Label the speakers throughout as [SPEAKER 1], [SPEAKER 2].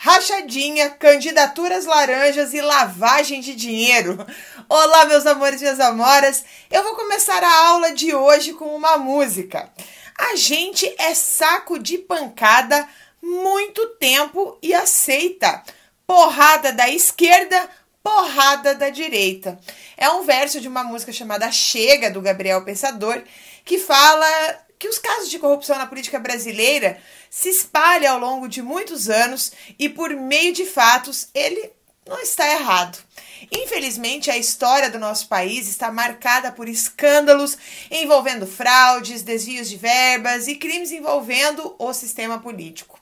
[SPEAKER 1] rachadinha, candidaturas laranjas e lavagem de dinheiro. Olá, meus amores e minhas amoras. Eu vou começar a aula de hoje com uma música. A gente é saco de pancada muito tempo e aceita. Porrada da esquerda, porrada da direita. É um verso de uma música chamada Chega, do Gabriel Pensador, que fala que os casos de corrupção na política brasileira se espalham ao longo de muitos anos e, por meio de fatos, ele não está errado. Infelizmente, a história do nosso país está marcada por escândalos envolvendo fraudes, desvios de verbas e crimes envolvendo o sistema político.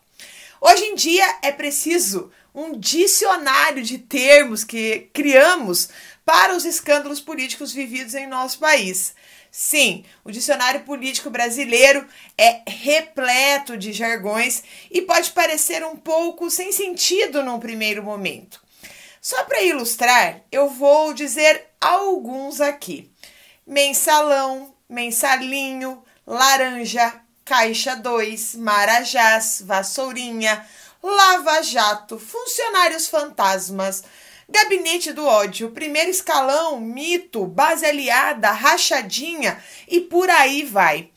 [SPEAKER 1] Hoje em dia é preciso um dicionário de termos que criamos para os escândalos políticos vividos em nosso país. Sim, o dicionário político brasileiro é repleto de jargões e pode parecer um pouco sem sentido num primeiro momento. Só para ilustrar, eu vou dizer alguns aqui: mensalão, mensalinho, laranja, caixa 2, marajás, vassourinha, lava-jato, funcionários fantasmas Gabinete do ódio, primeiro escalão, mito, base aliada, rachadinha e por aí vai.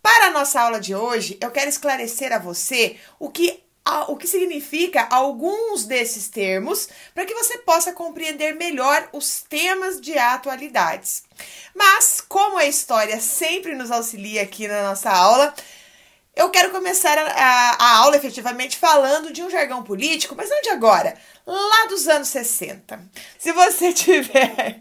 [SPEAKER 1] Para a nossa aula de hoje, eu quero esclarecer a você o que o que significa alguns desses termos para que você possa compreender melhor os temas de atualidades. Mas, como a história sempre nos auxilia aqui na nossa aula, eu quero começar a, a, a, aula efetivamente falando de um jargão político, mas não de agora, lá dos anos 60. Se você tiver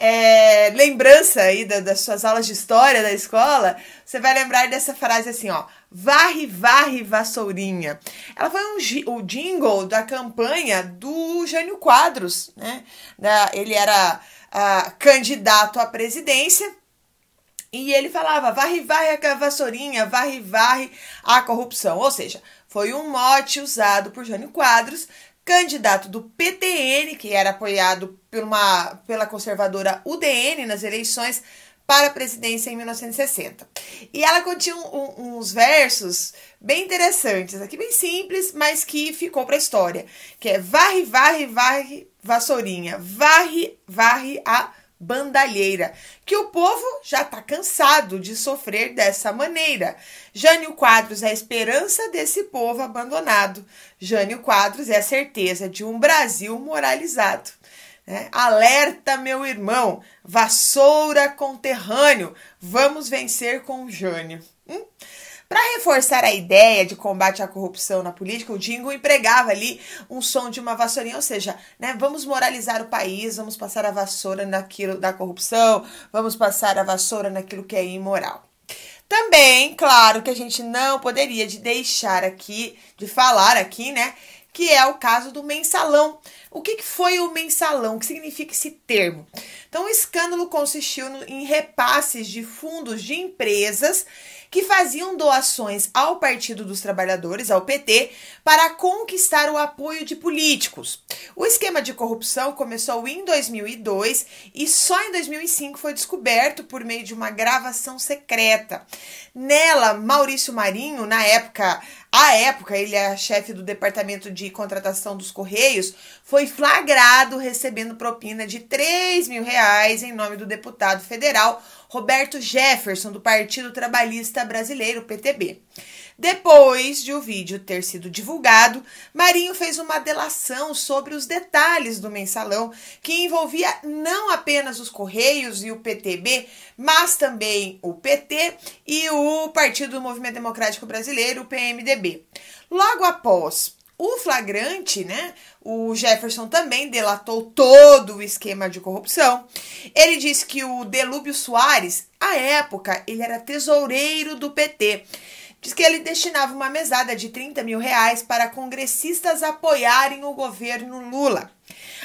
[SPEAKER 1] é, lembrança aí da, das suas aulas de história da escola, você vai lembrar dessa frase assim, ó. Varre, varre, vassourinha. Ela foi um, o jingle da campanha do Jânio Quadros, né? Da, ele era uh, candidato à presidência e ele falava: varre, varre a vassourinha, varre, varre a corrupção. Ou seja, foi um mote usado por Jânio Quadros, candidato do PTN, que era apoiado por uma, pela conservadora UDN nas eleições para a presidência em 1960. E ela continha um, uns versos bem interessantes, aqui bem simples, mas que ficou para a história, que é varre, varre, varre, vassourinha, varre, varre a bandalheira, que o povo já está cansado de sofrer dessa maneira. Jânio Quadros é a esperança desse povo abandonado. Jânio Quadros é a certeza de um Brasil moralizado. É, alerta, meu irmão, vassoura conterrâneo, vamos vencer com o Jânio. Hum? Para reforçar a ideia de combate à corrupção na política, o Dingo empregava ali um som de uma vassourinha, ou seja, né, vamos moralizar o país, vamos passar a vassoura naquilo da corrupção, vamos passar a vassoura naquilo que é imoral. Também, claro que a gente não poderia de deixar aqui, de falar aqui, né, que é o caso do mensalão. O que, que foi o mensalão? O que significa esse termo? Então, o escândalo consistiu no, em repasses de fundos de empresas que faziam doações ao Partido dos Trabalhadores, ao PT, para conquistar o apoio de políticos. O esquema de corrupção começou em 2002 e só em 2005 foi descoberto por meio de uma gravação secreta. Nela, Maurício Marinho, na época, à época, ele é chefe do departamento de contratação dos Correios, foi flagrado recebendo propina de 3 mil reais em nome do deputado federal Roberto Jefferson, do Partido Trabalhista Brasileiro, PTB. Depois de o vídeo ter sido divulgado, Marinho fez uma delação sobre os detalhes do mensalão, que envolvia não apenas os Correios e o PTB, mas também o PT e o Partido do Movimento Democrático Brasileiro, o PMDB. Logo após o flagrante, né? O Jefferson também delatou todo o esquema de corrupção. Ele disse que o Delúbio Soares, à época, ele era tesoureiro do PT. Diz que ele destinava uma mesada de 30 mil reais para congressistas apoiarem o governo Lula.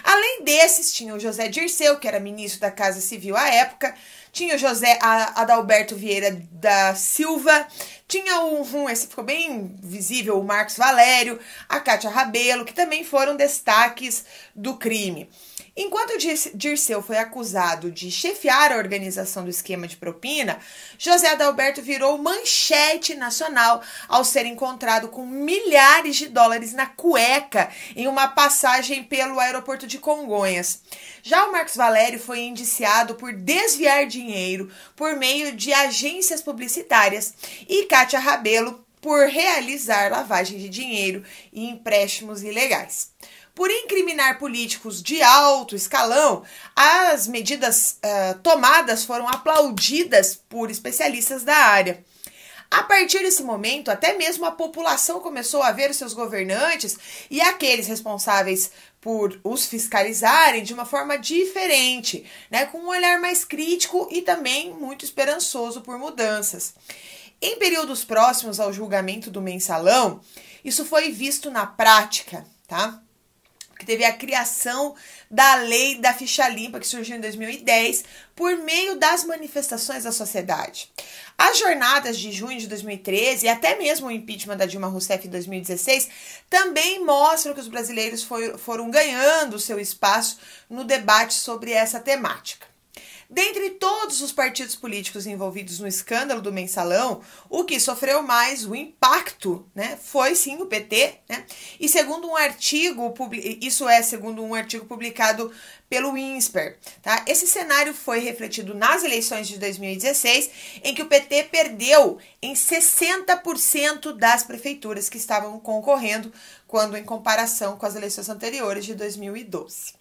[SPEAKER 1] Além desses, tinha o José Dirceu, que era ministro da Casa Civil à época, tinha o José Adalberto Vieira da Silva, tinha um, esse ficou bem visível, o Marcos Valério, a Cátia Rabelo, que também foram destaques do crime. Enquanto Dirceu foi acusado de chefiar a organização do esquema de propina, José Adalberto virou manchete nacional ao ser encontrado com milhares de dólares na cueca em uma passagem pelo aeroporto de Congonhas. Já o Marcos Valério foi indiciado por desviar dinheiro por meio de agências publicitárias e Kátia Rabelo por realizar lavagem de dinheiro e empréstimos ilegais. Por incriminar políticos de alto escalão, as medidas uh, tomadas foram aplaudidas por especialistas da área. A partir desse momento, até mesmo a população começou a ver seus governantes e aqueles responsáveis por os fiscalizarem de uma forma diferente, né, com um olhar mais crítico e também muito esperançoso por mudanças. Em períodos próximos ao julgamento do mensalão, isso foi visto na prática, tá? que teve a criação da lei da ficha limpa, que surgiu em 2010, por meio das manifestações da sociedade. As jornadas de junho de 2013 e até mesmo o impeachment da Dilma Rousseff em 2016 também mostram que os brasileiros foram ganhando seu espaço no debate sobre essa temática. Dentre todos os partidos políticos envolvidos no escândalo do mensalão, o que sofreu mais o impacto né, foi sim o PT, né? E segundo um artigo, isso é segundo um artigo publicado pelo INSPER, tá? Esse cenário foi refletido nas eleições de 2016, em que o PT perdeu em 60% das prefeituras que estavam concorrendo, quando em comparação com as eleições anteriores de 2012.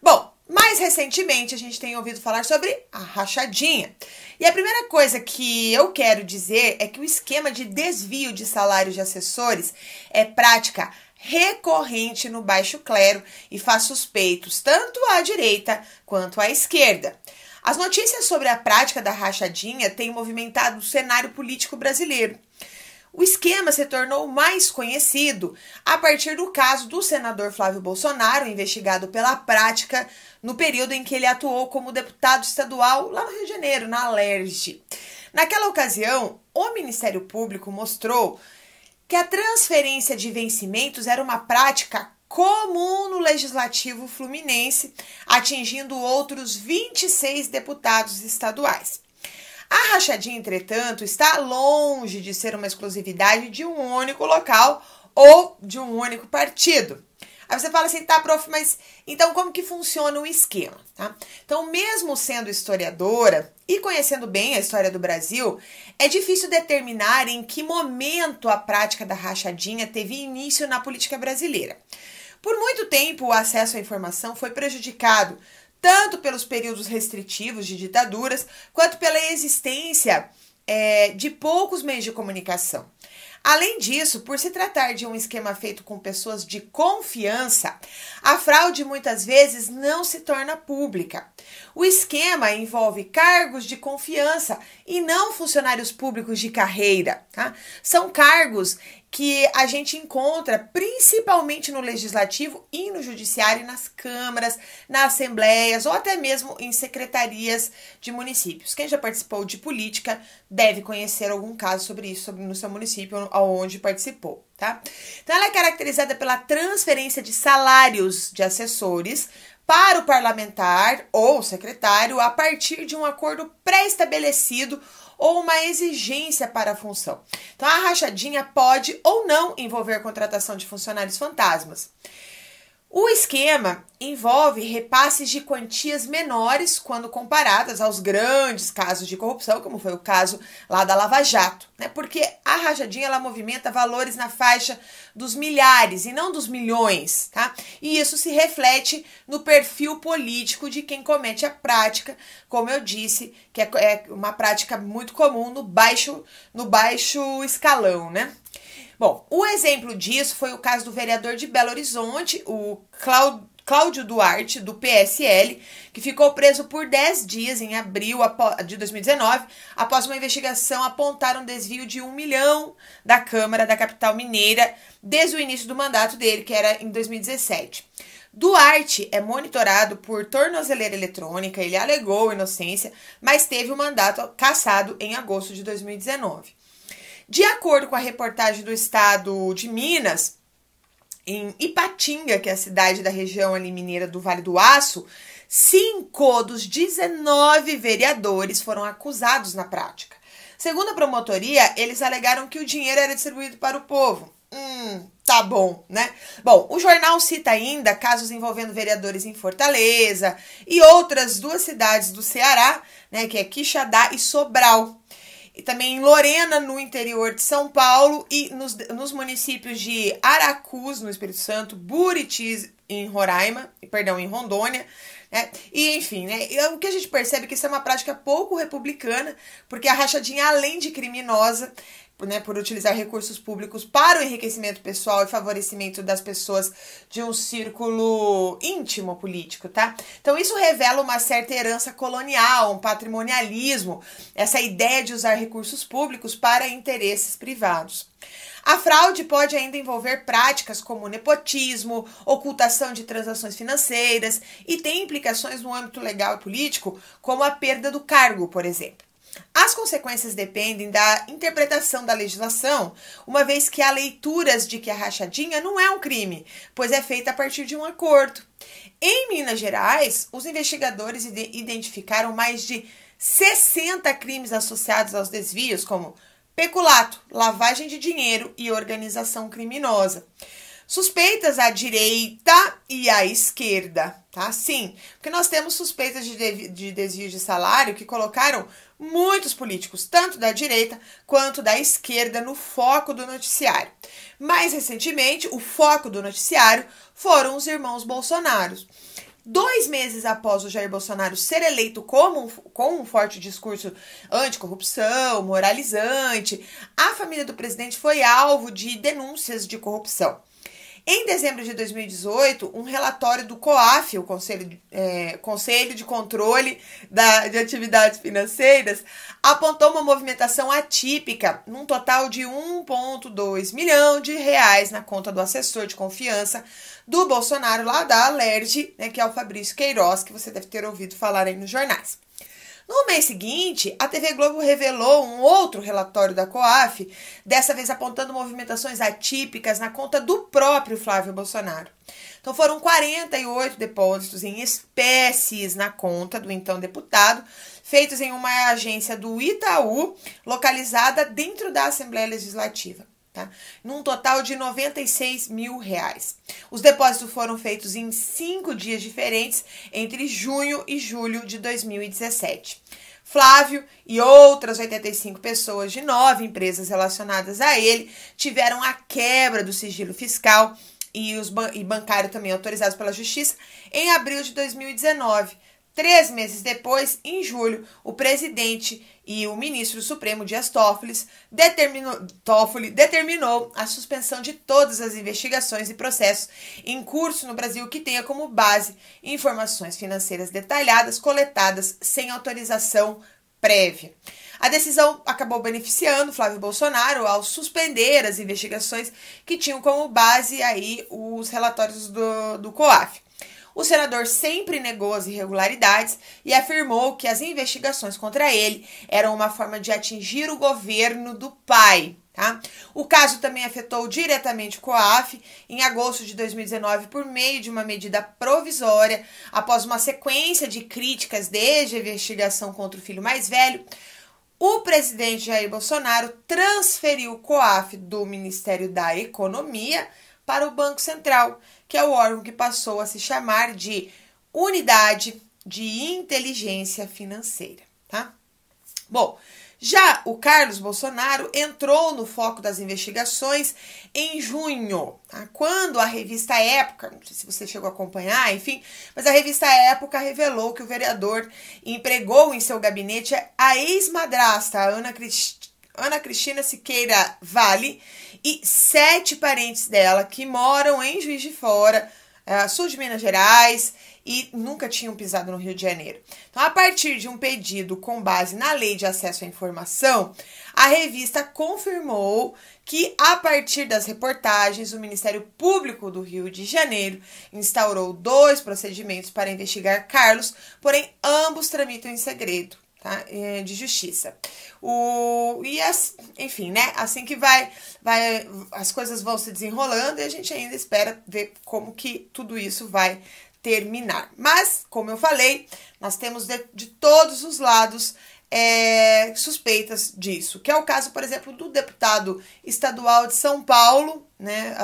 [SPEAKER 1] Bom, mais recentemente, a gente tem ouvido falar sobre a rachadinha. E a primeira coisa que eu quero dizer é que o esquema de desvio de salários de assessores é prática recorrente no baixo clero e faz suspeitos tanto à direita quanto à esquerda. As notícias sobre a prática da rachadinha têm movimentado o cenário político brasileiro. O esquema se tornou mais conhecido a partir do caso do senador Flávio Bolsonaro, investigado pela prática no período em que ele atuou como deputado estadual lá no Rio de Janeiro, na Alerj. Naquela ocasião, o Ministério Público mostrou que a transferência de vencimentos era uma prática comum no legislativo fluminense, atingindo outros 26 deputados estaduais. A rachadinha, entretanto, está longe de ser uma exclusividade de um único local ou de um único partido. Aí você fala assim, tá, prof, mas então como que funciona o esquema, tá? Então, mesmo sendo historiadora e conhecendo bem a história do Brasil, é difícil determinar em que momento a prática da rachadinha teve início na política brasileira. Por muito tempo, o acesso à informação foi prejudicado tanto pelos períodos restritivos de ditaduras, quanto pela existência é, de poucos meios de comunicação. Além disso, por se tratar de um esquema feito com pessoas de confiança, a fraude muitas vezes não se torna pública. O esquema envolve cargos de confiança e não funcionários públicos de carreira. Tá? São cargos que a gente encontra principalmente no legislativo e no judiciário, nas câmaras, nas assembleias ou até mesmo em secretarias de municípios. Quem já participou de política deve conhecer algum caso sobre isso sobre, no seu município onde participou, tá? Então ela é caracterizada pela transferência de salários de assessores para o parlamentar ou secretário a partir de um acordo pré-estabelecido ou uma exigência para a função. Então, a rachadinha pode ou não envolver contratação de funcionários fantasmas. O esquema envolve repasses de quantias menores quando comparadas aos grandes casos de corrupção, como foi o caso lá da Lava Jato, né? Porque a rachadinha ela movimenta valores na faixa dos milhares e não dos milhões, tá? E isso se reflete no perfil político de quem comete a prática, como eu disse, que é, é uma prática muito comum no baixo no baixo escalão, né? Bom, o exemplo disso foi o caso do vereador de Belo Horizonte, o Cláudio Duarte, do PSL, que ficou preso por 10 dias em abril de 2019, após uma investigação apontar um desvio de um milhão da Câmara da capital mineira desde o início do mandato dele, que era em 2017. Duarte é monitorado por tornozeleira eletrônica, ele alegou inocência, mas teve o mandato cassado em agosto de 2019. De acordo com a reportagem do estado de Minas, em Ipatinga, que é a cidade da região ali mineira do Vale do Aço, cinco dos 19 vereadores foram acusados na prática. Segundo a promotoria, eles alegaram que o dinheiro era distribuído para o povo. Hum, tá bom, né? Bom, o jornal cita ainda casos envolvendo vereadores em Fortaleza e outras duas cidades do Ceará, né, que é Quixadá e Sobral e também em Lorena, no interior de São Paulo, e nos, nos municípios de Aracus, no Espírito Santo, Buritis, em Roraima, perdão, em Rondônia, né? E enfim, né? O que a gente percebe é que isso é uma prática pouco republicana, porque a rachadinha, além de criminosa, né, por utilizar recursos públicos para o enriquecimento pessoal e favorecimento das pessoas de um círculo íntimo político, tá? Então isso revela uma certa herança colonial, um patrimonialismo, essa ideia de usar recursos públicos para interesses privados. A fraude pode ainda envolver práticas como nepotismo, ocultação de transações financeiras e tem implicações no âmbito legal e político, como a perda do cargo, por exemplo. As consequências dependem da interpretação da legislação, uma vez que há leituras de que a rachadinha não é um crime, pois é feita a partir de um acordo. Em Minas Gerais, os investigadores identificaram mais de 60 crimes associados aos desvios, como peculato, lavagem de dinheiro e organização criminosa suspeitas à direita e à esquerda, tá? Sim, porque nós temos suspeitas de, de desvio de salário que colocaram muitos políticos, tanto da direita quanto da esquerda, no foco do noticiário. Mais recentemente, o foco do noticiário foram os irmãos Bolsonaro. Dois meses após o Jair Bolsonaro ser eleito como com um forte discurso anticorrupção, moralizante, a família do presidente foi alvo de denúncias de corrupção. Em dezembro de 2018, um relatório do COAF, o Conselho, é, Conselho de Controle da, de Atividades Financeiras, apontou uma movimentação atípica, num total de 1,2 milhão de reais na conta do assessor de confiança do Bolsonaro, lá da Alerj, né, que é o Fabrício Queiroz, que você deve ter ouvido falar aí nos jornais. No mês seguinte, a TV Globo revelou um outro relatório da COAF, dessa vez apontando movimentações atípicas na conta do próprio Flávio Bolsonaro. Então foram 48 depósitos em espécies na conta do então deputado, feitos em uma agência do Itaú, localizada dentro da Assembleia Legislativa tá? num total de 96 mil reais. Os depósitos foram feitos em cinco dias diferentes, entre junho e julho de 2017. Flávio e outras 85 pessoas de nove empresas relacionadas a ele tiveram a quebra do sigilo fiscal e, os ban e bancário também autorizados pela Justiça em abril de 2019 Três meses depois, em julho, o presidente e o ministro Supremo Dias Toffoli determinou, Toffoli determinou a suspensão de todas as investigações e processos em curso no Brasil que tenha como base informações financeiras detalhadas coletadas sem autorização prévia. A decisão acabou beneficiando Flávio Bolsonaro ao suspender as investigações que tinham como base aí os relatórios do, do COAF. O senador sempre negou as irregularidades e afirmou que as investigações contra ele eram uma forma de atingir o governo do pai. Tá? O caso também afetou diretamente o COAF em agosto de 2019 por meio de uma medida provisória, após uma sequência de críticas desde a investigação contra o filho mais velho. O presidente Jair Bolsonaro transferiu o COAF do Ministério da Economia para o Banco Central, que é o órgão que passou a se chamar de Unidade de Inteligência Financeira, tá? Bom, já o Carlos Bolsonaro entrou no foco das investigações em junho, tá? quando a revista Época, não sei se você chegou a acompanhar, enfim, mas a revista Época revelou que o vereador empregou em seu gabinete a ex-madrasta, Ana, Crist... Ana Cristina Siqueira Vale, e sete parentes dela que moram em Juiz de Fora uh, sul de Minas Gerais e nunca tinham pisado no Rio de Janeiro. Então, a partir de um pedido com base na Lei de Acesso à Informação, a revista confirmou que, a partir das reportagens, o Ministério Público do Rio de Janeiro instaurou dois procedimentos para investigar Carlos, porém ambos tramitam em segredo. Tá? É, de justiça. O, e as, enfim, né? Assim que vai, vai, as coisas vão se desenrolando e a gente ainda espera ver como que tudo isso vai terminar. Mas, como eu falei, nós temos de, de todos os lados é, suspeitas disso, que é o caso, por exemplo, do deputado estadual de São Paulo, né,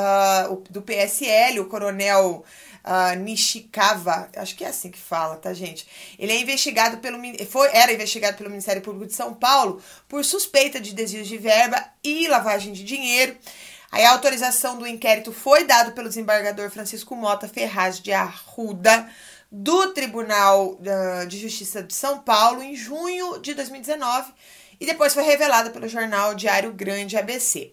[SPEAKER 1] uh, do PSL, o coronel uh, Nishikawa, acho que é assim que fala, tá, gente? Ele é investigado pelo foi era investigado pelo Ministério Público de São Paulo por suspeita de desvios de verba e lavagem de dinheiro. Aí a autorização do inquérito foi dado pelo desembargador Francisco Mota Ferraz de Arruda do Tribunal uh, de Justiça de São Paulo em junho de 2019 e depois foi revelada pelo jornal Diário Grande ABC.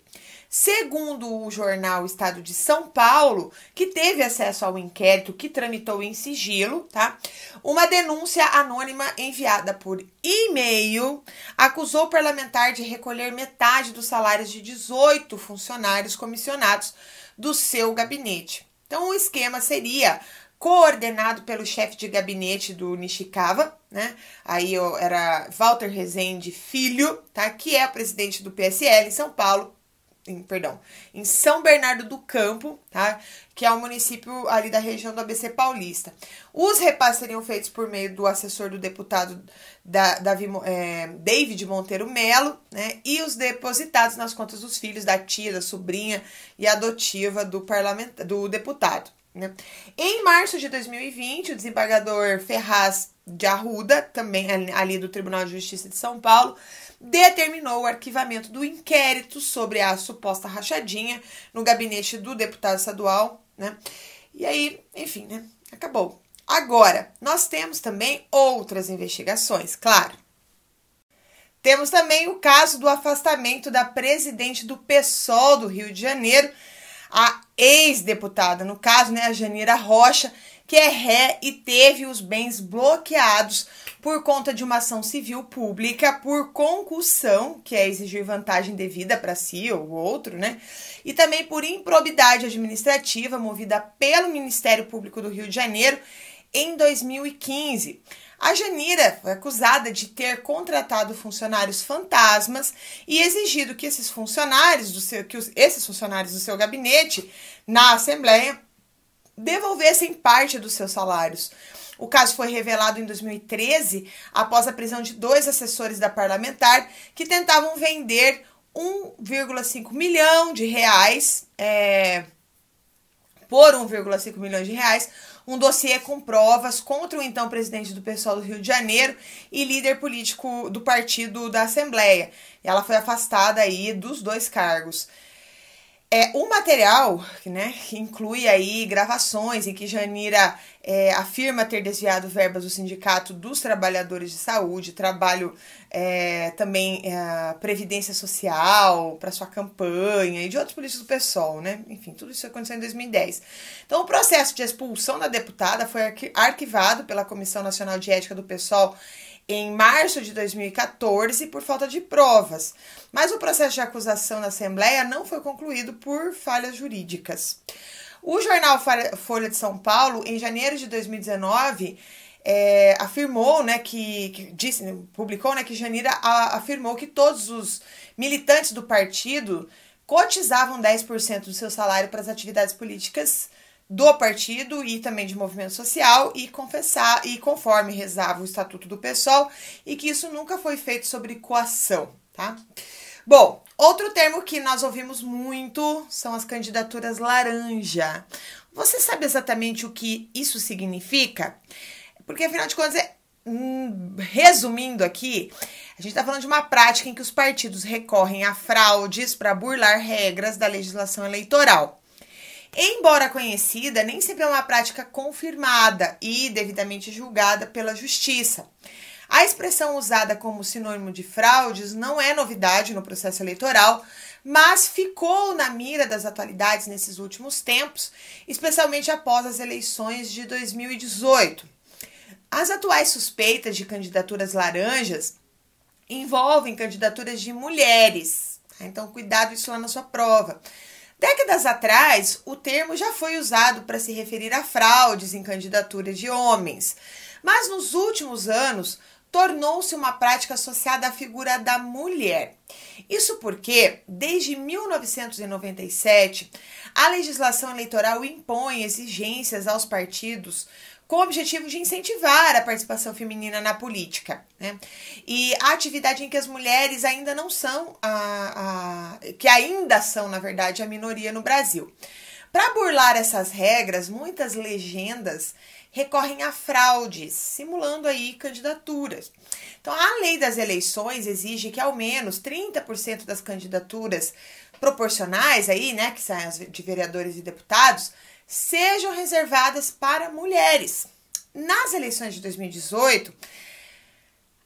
[SPEAKER 1] Segundo o jornal Estado de São Paulo, que teve acesso ao inquérito que tramitou em sigilo, tá? Uma denúncia anônima enviada por e-mail acusou o parlamentar de recolher metade dos salários de 18 funcionários comissionados do seu gabinete. Então, o esquema seria coordenado pelo chefe de gabinete do Nishikawa, né? Aí era Walter Rezende Filho, tá? Que é o presidente do PSL em São Paulo, em, perdão, em São Bernardo do Campo, tá? Que é um município ali da região do ABC Paulista. Os repasses seriam feitos por meio do assessor do deputado da, Davi, é, David Monteiro Melo, né? E os depositados nas contas dos filhos, da tia, da sobrinha e adotiva do, parlamentar, do deputado. Né? Em março de 2020, o desembargador Ferraz de Arruda, também ali do Tribunal de Justiça de São Paulo, determinou o arquivamento do inquérito sobre a suposta rachadinha no gabinete do deputado estadual, né? E aí, enfim, né? Acabou. Agora, nós temos também outras investigações, claro. Temos também o caso do afastamento da presidente do PSOL do Rio de Janeiro, a ex-deputada, no caso, né, a Janira Rocha, que é ré e teve os bens bloqueados por conta de uma ação civil pública por concussão, que é exigir vantagem devida para si ou outro, né? E também por improbidade administrativa movida pelo Ministério Público do Rio de Janeiro em 2015. A Janira foi acusada de ter contratado funcionários fantasmas e exigido que esses funcionários do seu, que os, esses funcionários do seu gabinete na Assembleia devolvessem parte dos seus salários. O caso foi revelado em 2013 após a prisão de dois assessores da parlamentar que tentavam vender 1,5 milhão de reais é, por 1,5 milhões de reais um dossiê com provas contra o então presidente do pessoal do Rio de Janeiro e líder político do partido da Assembleia. Ela foi afastada aí dos dois cargos. É, o material, né, que inclui aí gravações em que Janira é, afirma ter desviado verbas do Sindicato dos Trabalhadores de Saúde, trabalho é, também é, Previdência Social para sua campanha e de outros políticos do PSOL, né? Enfim, tudo isso aconteceu em 2010. Então, o processo de expulsão da deputada foi arquivado pela Comissão Nacional de Ética do PSOL em março de 2014 por falta de provas, mas o processo de acusação na Assembleia não foi concluído por falhas jurídicas. O jornal Folha de São Paulo, em janeiro de 2019, é, afirmou, né, que, que, disse, publicou, né, que Janira afirmou que todos os militantes do partido cotizavam 10% do seu salário para as atividades políticas do partido e também de movimento social e confessar e conforme rezava o estatuto do PSOL e que isso nunca foi feito sobre coação, tá? Bom, outro termo que nós ouvimos muito são as candidaturas laranja. Você sabe exatamente o que isso significa? Porque afinal de contas, é, hum, resumindo aqui, a gente está falando de uma prática em que os partidos recorrem a fraudes para burlar regras da legislação eleitoral. Embora conhecida, nem sempre é uma prática confirmada e devidamente julgada pela justiça. A expressão usada como sinônimo de fraudes não é novidade no processo eleitoral, mas ficou na mira das atualidades nesses últimos tempos, especialmente após as eleições de 2018. As atuais suspeitas de candidaturas laranjas envolvem candidaturas de mulheres. Então, cuidado isso lá na sua prova. Décadas atrás, o termo já foi usado para se referir a fraudes em candidaturas de homens, mas nos últimos anos tornou-se uma prática associada à figura da mulher. Isso porque, desde 1997, a legislação eleitoral impõe exigências aos partidos com o objetivo de incentivar a participação feminina na política. Né? E a atividade em que as mulheres ainda não são, a, a, que ainda são, na verdade, a minoria no Brasil. Para burlar essas regras, muitas legendas recorrem a fraudes, simulando aí candidaturas. Então, a lei das eleições exige que ao menos 30% das candidaturas proporcionais aí, né, que as de vereadores e deputados, sejam reservadas para mulheres. Nas eleições de 2018,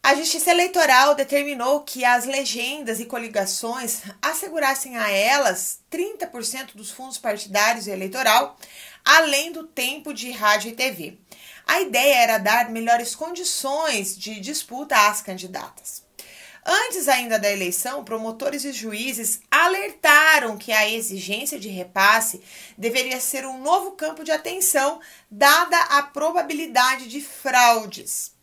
[SPEAKER 1] a Justiça Eleitoral determinou que as legendas e coligações assegurassem a elas 30% dos fundos partidários e eleitoral, além do tempo de rádio e TV. A ideia era dar melhores condições de disputa às candidatas. Antes ainda da eleição, promotores e juízes alertaram que a exigência de repasse deveria ser um novo campo de atenção, dada a probabilidade de fraudes.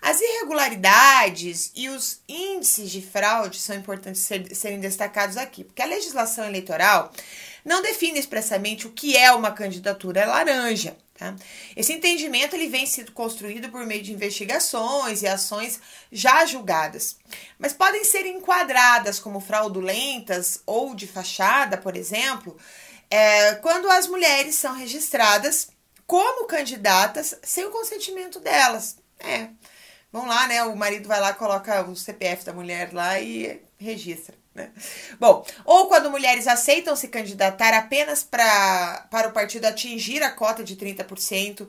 [SPEAKER 1] As irregularidades e os índices de fraude são importantes ser, serem destacados aqui, porque a legislação eleitoral não define expressamente o que é uma candidatura laranja. Tá? Esse entendimento ele vem sendo construído por meio de investigações e ações já julgadas, mas podem ser enquadradas como fraudulentas ou de fachada, por exemplo, é, quando as mulheres são registradas como candidatas sem o consentimento delas. É, vão lá, né? O marido vai lá, coloca o CPF da mulher lá e registra. Né? Bom, ou quando mulheres aceitam se candidatar apenas pra, para o partido atingir a cota de 30%,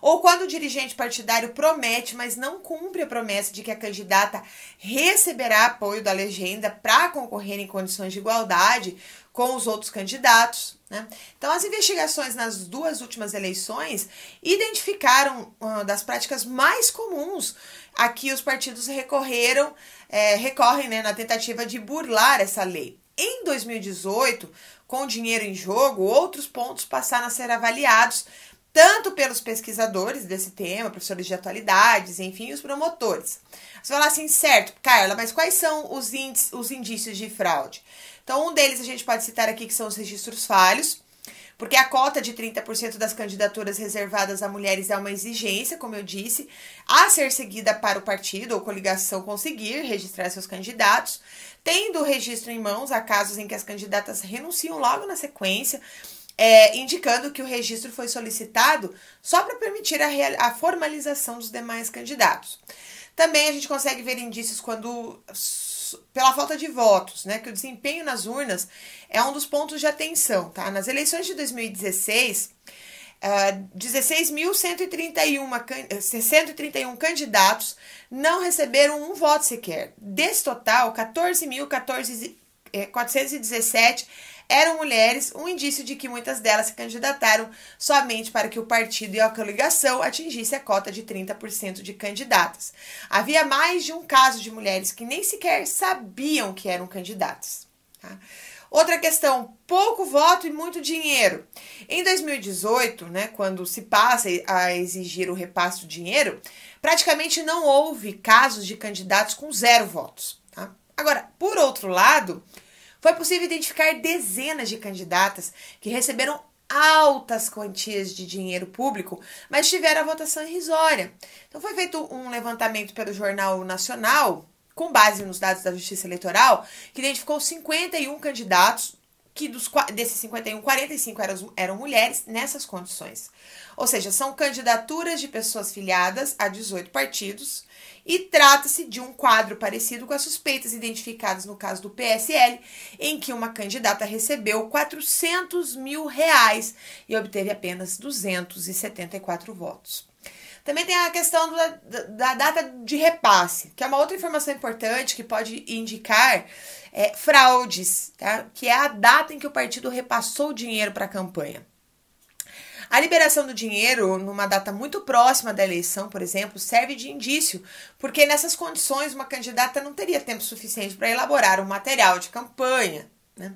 [SPEAKER 1] ou quando o dirigente partidário promete, mas não cumpre a promessa de que a candidata receberá apoio da legenda para concorrer em condições de igualdade com os outros candidatos. Né? Então, as investigações nas duas últimas eleições identificaram uma das práticas mais comuns a que os partidos recorreram, é, recorrem né, na tentativa de burlar essa lei. Em 2018, com dinheiro em jogo, outros pontos passaram a ser avaliados tanto pelos pesquisadores desse tema, professores de atualidades, enfim, os promotores. Você fala assim, certo, Carla, mas quais são os, índices, os indícios de fraude? Então, um deles a gente pode citar aqui que são os registros falhos, porque a cota de 30% das candidaturas reservadas a mulheres é uma exigência, como eu disse, a ser seguida para o partido ou coligação conseguir registrar seus candidatos, tendo o registro em mãos há casos em que as candidatas renunciam logo na sequência é, indicando que o registro foi solicitado só para permitir a, a formalização dos demais candidatos. Também a gente consegue ver indícios quando pela falta de votos, né, que o desempenho nas urnas é um dos pontos de atenção, tá? Nas eleições de 2016, uh, 16.131 131 candidatos não receberam um voto sequer. Desse total, 14.417 eram mulheres, um indício de que muitas delas se candidataram somente para que o partido e a coligação atingisse a cota de 30% de candidatas. Havia mais de um caso de mulheres que nem sequer sabiam que eram candidatas. Tá? Outra questão, pouco voto e muito dinheiro. Em 2018, né, quando se passa a exigir o repasse do dinheiro, praticamente não houve casos de candidatos com zero votos. Tá? Agora, por outro lado, foi possível identificar dezenas de candidatas que receberam altas quantias de dinheiro público, mas tiveram a votação irrisória. Então foi feito um levantamento pelo Jornal Nacional, com base nos dados da Justiça Eleitoral, que identificou 51 candidatos, que dos, desses 51, 45 eram, eram mulheres nessas condições. Ou seja, são candidaturas de pessoas filiadas a 18 partidos, e trata-se de um quadro parecido com as suspeitas identificadas no caso do PSL, em que uma candidata recebeu 400 mil reais e obteve apenas 274 votos. Também tem a questão da, da, data de repasse, que é uma outra informação importante que pode indicar é, fraudes, tá? que é a data em que o partido repassou o dinheiro para a campanha. A liberação do dinheiro numa data muito próxima da eleição, por exemplo, serve de indício, porque nessas condições uma candidata não teria tempo suficiente para elaborar um material de campanha. Né?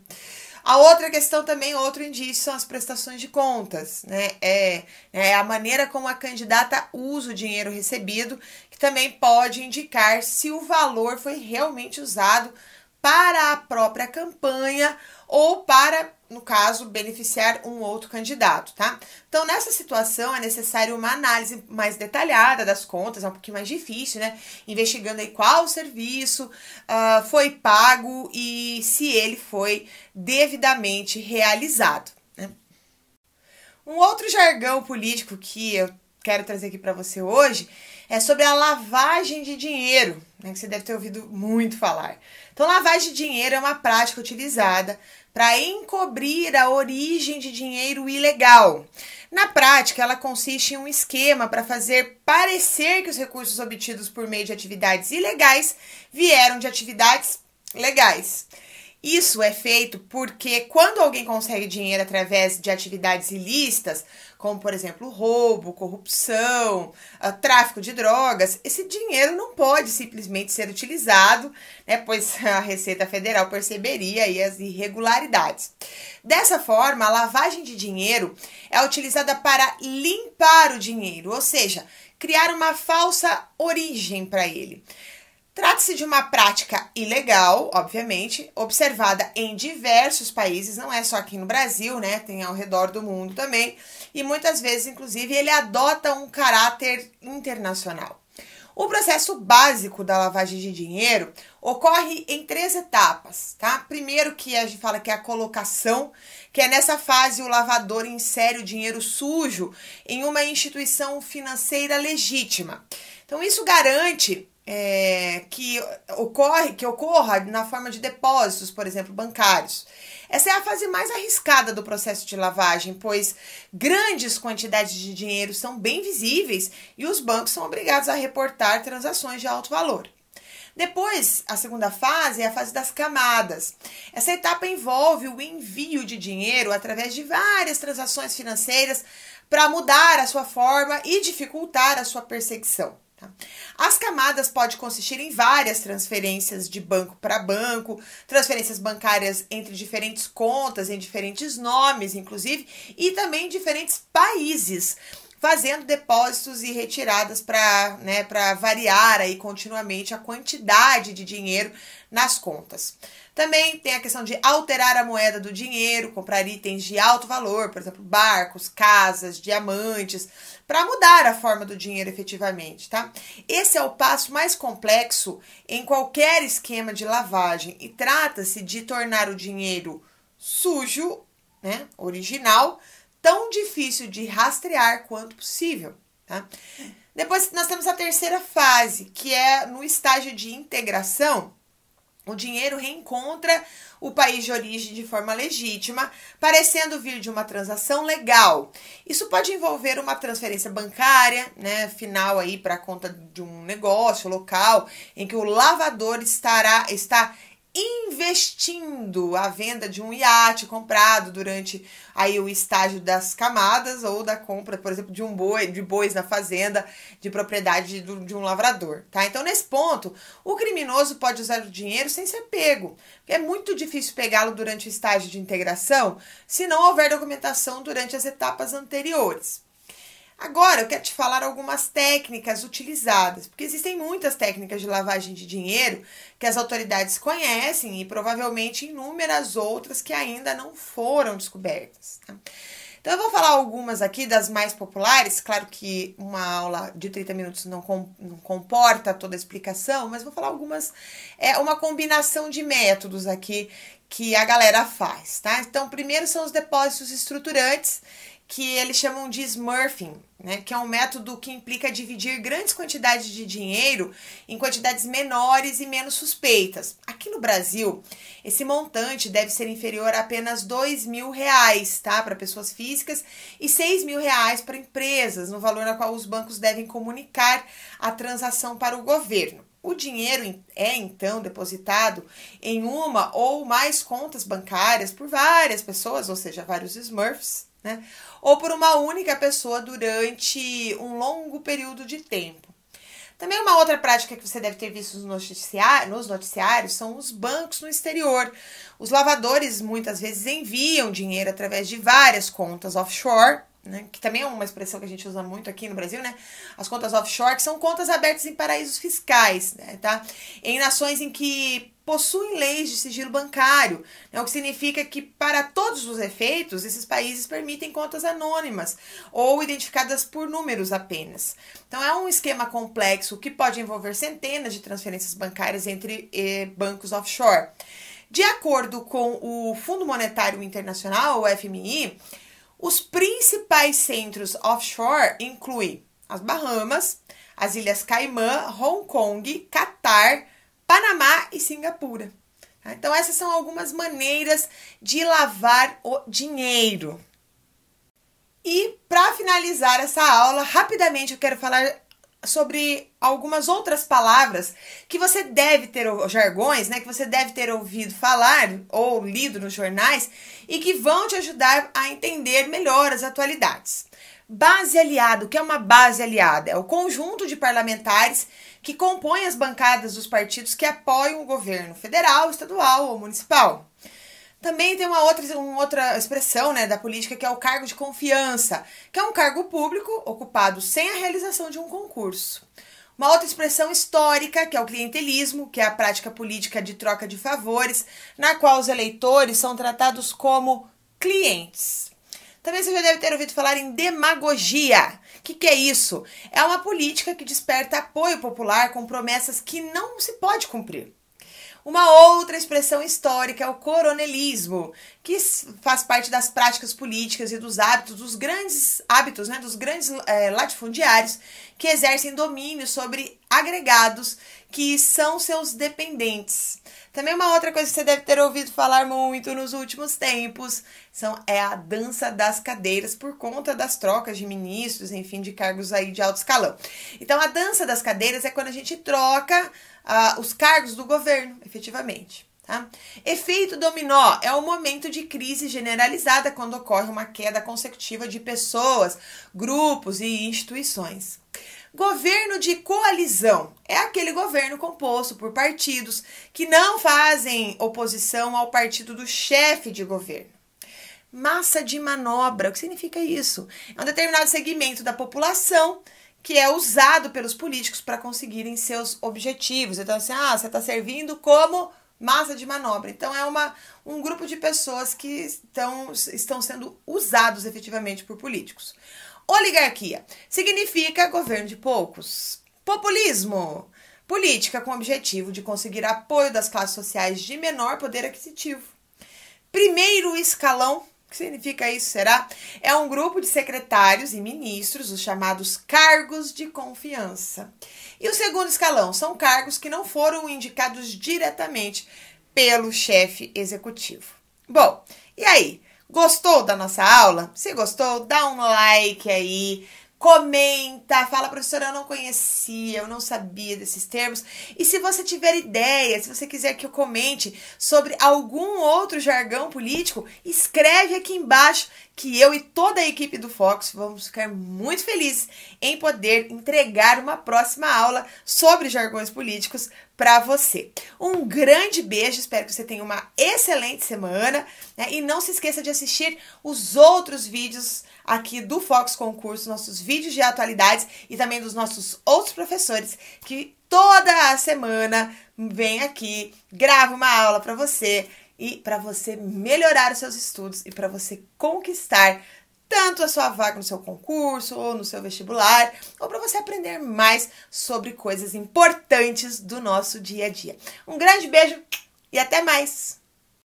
[SPEAKER 1] A outra questão também, outro indício, são as prestações de contas, né? É, é a maneira como a candidata usa o dinheiro recebido, que também pode indicar se o valor foi realmente usado para a própria campanha ou para, no caso, beneficiar um outro candidato, tá? Então, nessa situação, é necessário uma análise mais detalhada das contas, é um pouquinho mais difícil, né? Investigando aí qual serviço uh, foi pago e se ele foi devidamente realizado. Né? Um outro jargão político que eu quero trazer aqui para você hoje é sobre a lavagem de dinheiro, né, que você deve ter ouvido muito falar. Então, lavagem de dinheiro é uma prática utilizada para encobrir a origem de dinheiro ilegal. Na prática, ela consiste em um esquema para fazer parecer que os recursos obtidos por meio de atividades ilegais vieram de atividades legais. Isso é feito porque quando alguém consegue dinheiro através de atividades ilícitas, como por exemplo roubo, corrupção, uh, tráfico de drogas, esse dinheiro não pode simplesmente ser utilizado, né, pois a Receita Federal perceberia as irregularidades. Dessa forma, a lavagem de dinheiro é utilizada para limpar o dinheiro, ou seja, criar uma falsa origem para ele. Trata-se de uma prática ilegal, obviamente, observada em diversos países, não é só aqui no Brasil, né? Tem ao redor do mundo também, e muitas vezes, inclusive, ele adota um caráter internacional. O processo básico da lavagem de dinheiro ocorre em três etapas, tá? Primeiro que a gente fala que é a colocação, que é nessa fase o lavador insere o dinheiro sujo em uma instituição financeira legítima. Então isso garante é, que ocorre que ocorra na forma de depósitos, por exemplo, bancários. Essa é a fase mais arriscada do processo de lavagem, pois grandes quantidades de dinheiro são bem visíveis e os bancos são obrigados a reportar transações de alto valor. Depois, a segunda fase é a fase das camadas. Essa etapa envolve o envio de dinheiro através de várias transações financeiras para mudar a sua forma e dificultar a sua perseguição. Tá? As camadas podem consistir em várias transferências de banco para banco, transferências bancárias entre diferentes contas, em diferentes nomes, inclusive, e também em diferentes países fazendo depósitos e retiradas para né, variar aí continuamente a quantidade de dinheiro nas contas. Também tem a questão de alterar a moeda do dinheiro, comprar itens de alto valor, por exemplo, barcos, casas, diamantes, para mudar a forma do dinheiro efetivamente, tá? Esse é o passo mais complexo em qualquer esquema de lavagem e trata-se de tornar o dinheiro sujo, né, original, tão difícil de rastrear quanto possível, tá? Depois nós temos a terceira fase, que é no estágio de integração, o dinheiro reencontra o país de origem de forma legítima, parecendo vir de uma transação legal. Isso pode envolver uma transferência bancária, né, final aí para conta de um negócio local, em que o lavador estará está investindo a venda de um iate comprado durante aí o estágio das camadas ou da compra, por exemplo, de um boi, de bois na fazenda de propriedade de, de um lavrador, tá? Então, nesse ponto, o criminoso pode usar o dinheiro sem ser pego. É muito difícil pegá-lo durante o estágio de integração se não houver documentação durante as etapas anteriores. Agora eu quero te falar algumas técnicas utilizadas, porque existem muitas técnicas de lavagem de dinheiro que as autoridades conhecem e provavelmente inúmeras outras que ainda não foram descobertas. Tá? Então eu vou falar algumas aqui das mais populares, claro que uma aula de 30 minutos não, com, não comporta toda a explicação, mas vou falar algumas, é uma combinação de métodos aqui que a galera faz, tá? Então, primeiro são os depósitos estruturantes, que eles chamam de smurfing, né, que é um método que implica dividir grandes quantidades de dinheiro em quantidades menores e menos suspeitas. Aqui no Brasil, esse montante deve ser inferior a apenas dois mil reais, tá, para pessoas físicas e seis mil reais para empresas, no valor na qual os bancos devem comunicar a transação para o governo. O dinheiro é então depositado em uma ou mais contas bancárias por várias pessoas, ou seja, vários Smurfs, né? Ou por uma única pessoa durante um longo período de tempo. Também uma outra prática que você deve ter visto nos noticiários, nos noticiários são os bancos no exterior. Os lavadores muitas vezes enviam dinheiro através de várias contas offshore né, que também é uma expressão que a gente usa muito aqui no Brasil, né? As contas offshore, que são contas abertas em paraísos fiscais, né, tá? Em nações em que possuem leis de sigilo bancário, né, o que significa que, para todos os efeitos, esses países permitem contas anônimas ou identificadas por números apenas. Então, é um esquema complexo que pode envolver centenas de transferências bancárias entre eh, bancos offshore. De acordo com o Fundo Monetário Internacional, o FMI, os principais centros offshore incluem as Bahamas, as Ilhas Caimã, Hong Kong, Catar, Panamá e Singapura. Tá? Então, essas são algumas maneiras de lavar o dinheiro. E para finalizar essa aula, rapidamente eu quero falar sobre algumas outras palavras que você deve ter, jargões, né, que você deve ter ouvido falar ou lido nos jornais e que vão te ajudar a entender melhor as atualidades. Base aliado, o que é uma base aliada? É o conjunto de parlamentares que compõem as bancadas dos partidos que apoiam o governo federal, estadual ou municipal. Também tem uma outra, uma outra expressão né, da política que é o cargo de confiança, que é um cargo público ocupado sem a realização de um concurso. Uma outra expressão histórica, que é o clientelismo, que é a prática política de troca de favores, na qual os eleitores são tratados como clientes. Também você já deve ter ouvido falar em demagogia. O que, que é isso? É uma política que desperta apoio popular com promessas que não se pode cumprir. Uma outra expressão histórica é o coronelismo, que faz parte das práticas políticas e dos hábitos dos grandes hábitos, né, dos grandes é, latifundiários que exercem domínio sobre agregados que são seus dependentes. Também uma outra coisa que você deve ter ouvido falar muito nos últimos tempos são, é a dança das cadeiras por conta das trocas de ministros, enfim, de cargos aí de alto escalão. Então, a dança das cadeiras é quando a gente troca uh, os cargos do governo, efetivamente. Tá? Efeito dominó é o momento de crise generalizada quando ocorre uma queda consecutiva de pessoas, grupos e instituições. Governo de coalizão é aquele governo composto por partidos que não fazem oposição ao partido do chefe de governo. Massa de manobra, o que significa isso? É um determinado segmento da população que é usado pelos políticos para conseguirem seus objetivos. Então, assim, ah, você está servindo como massa de manobra. Então, é uma, um grupo de pessoas que estão, estão sendo usados efetivamente por políticos. Oligarquia significa governo de poucos. Populismo. Política com o objetivo de conseguir apoio das classes sociais de menor poder aquisitivo. Primeiro escalão que significa isso, será? É um grupo de secretários e ministros, os chamados cargos de confiança. E o segundo escalão são cargos que não foram indicados diretamente pelo chefe executivo. Bom, e aí? Gostou da nossa aula? Se gostou, dá um like aí comenta, fala, professora, eu não conhecia, eu não sabia desses termos. E se você tiver ideia, se você quiser que eu comente sobre algum outro jargão político, escreve aqui embaixo que eu e toda a equipe do Fox vamos ficar muito felizes em poder entregar uma próxima aula sobre jargões políticos para você. Um grande beijo, espero que você tenha uma excelente semana né? e não se esqueça de assistir os outros vídeos aqui do Fox Concurso, nossos vídeos de atualidades e também dos nossos outros professores que toda a semana vem aqui, grava uma aula para você e para você melhorar os seus estudos e para você conquistar tanto a sua vaga no seu concurso ou no seu vestibular, ou para você aprender mais sobre coisas importantes do nosso dia a dia. Um grande beijo e até mais!